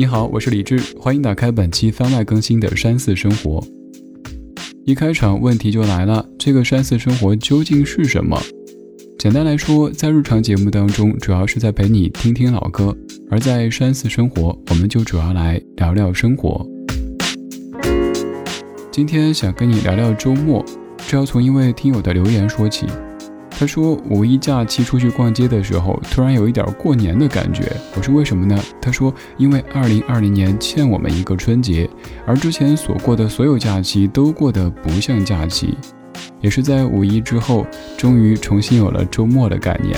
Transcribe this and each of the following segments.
你好，我是李志，欢迎打开本期番外更新的山寺生活。一开场问题就来了，这个山寺生活究竟是什么？简单来说，在日常节目当中，主要是在陪你听听老歌；而在山寺生活，我们就主要来聊聊生活。今天想跟你聊聊周末，这要从一位听友的留言说起。他说五一假期出去逛街的时候，突然有一点过年的感觉。我说为什么呢？他说因为二零二零年欠我们一个春节，而之前所过的所有假期都过得不像假期。也是在五一之后，终于重新有了周末的概念。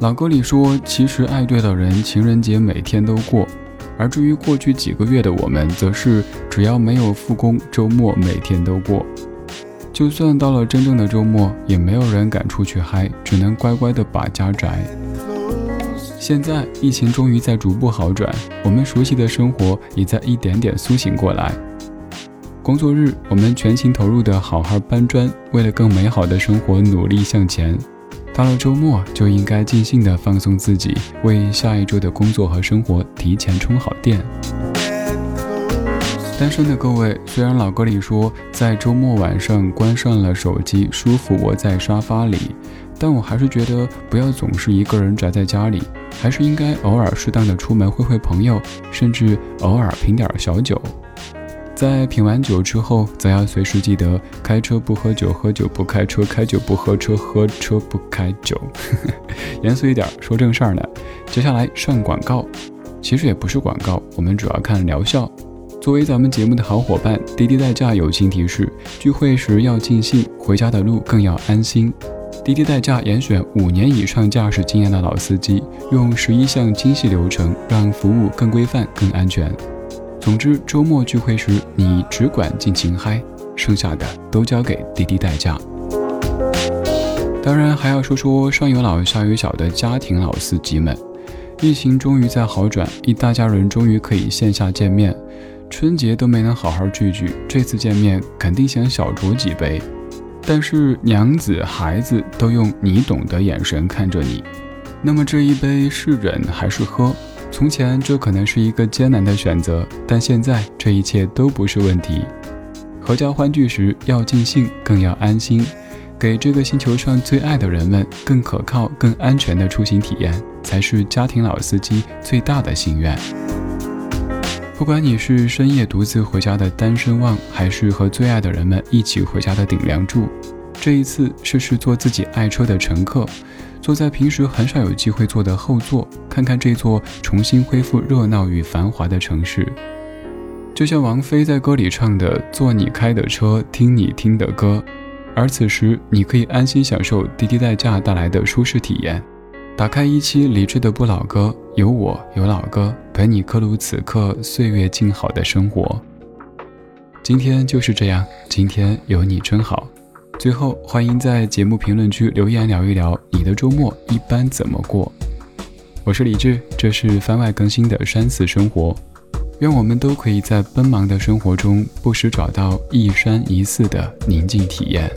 老歌里说，其实爱对了人，情人节每天都过。而至于过去几个月的我们，则是只要没有复工，周末每天都过。就算到了真正的周末，也没有人敢出去嗨，只能乖乖的把家宅。现在疫情终于在逐步好转，我们熟悉的生活也在一点点苏醒过来。工作日，我们全情投入的好好搬砖，为了更美好的生活努力向前。到了周末，就应该尽兴的放松自己，为下一周的工作和生活提前充好电。单身的各位，虽然老歌里说在周末晚上关上了手机，舒服窝在沙发里，但我还是觉得不要总是一个人宅在家里，还是应该偶尔适当的出门会会朋友，甚至偶尔品点小酒。在品完酒之后，则要随时记得开车不喝酒，喝酒不开车，开酒不喝车，喝车不开酒。严肃一点说正事儿呢。接下来上广告，其实也不是广告，我们主要看疗效。作为咱们节目的好伙伴，滴滴代驾友情提示：聚会时要尽兴，回家的路更要安心。滴滴代驾严选五年以上驾驶经验的老司机，用十一项精细流程，让服务更规范、更安全。总之，周末聚会时你只管尽情嗨，剩下的都交给滴滴代驾。当然，还要说说上有老下有小的家庭老司机们。疫情终于在好转，一大家人终于可以线下见面。春节都没能好好聚聚，这次见面肯定想小酌几杯。但是娘子孩子都用你懂的眼神看着你，那么这一杯是忍还是喝？从前这可能是一个艰难的选择，但现在这一切都不是问题。合家欢聚时要尽兴，更要安心，给这个星球上最爱的人们更可靠、更安全的出行体验，才是家庭老司机最大的心愿。不管你是深夜独自回家的单身汪，还是和最爱的人们一起回家的顶梁柱，这一次试试做自己爱车的乘客，坐在平时很少有机会坐的后座，看看这座重新恢复热闹与繁华的城市。就像王菲在歌里唱的：“坐你开的车，听你听的歌。”而此时，你可以安心享受滴滴代驾带来的舒适体验。打开一期理智的不老歌，有我有老歌陪你刻录此刻岁月静好的生活。今天就是这样，今天有你真好。最后，欢迎在节目评论区留言聊一聊你的周末一般怎么过。我是李志，这是番外更新的山寺生活。愿我们都可以在奔忙的生活中不时找到一山一寺的宁静体验。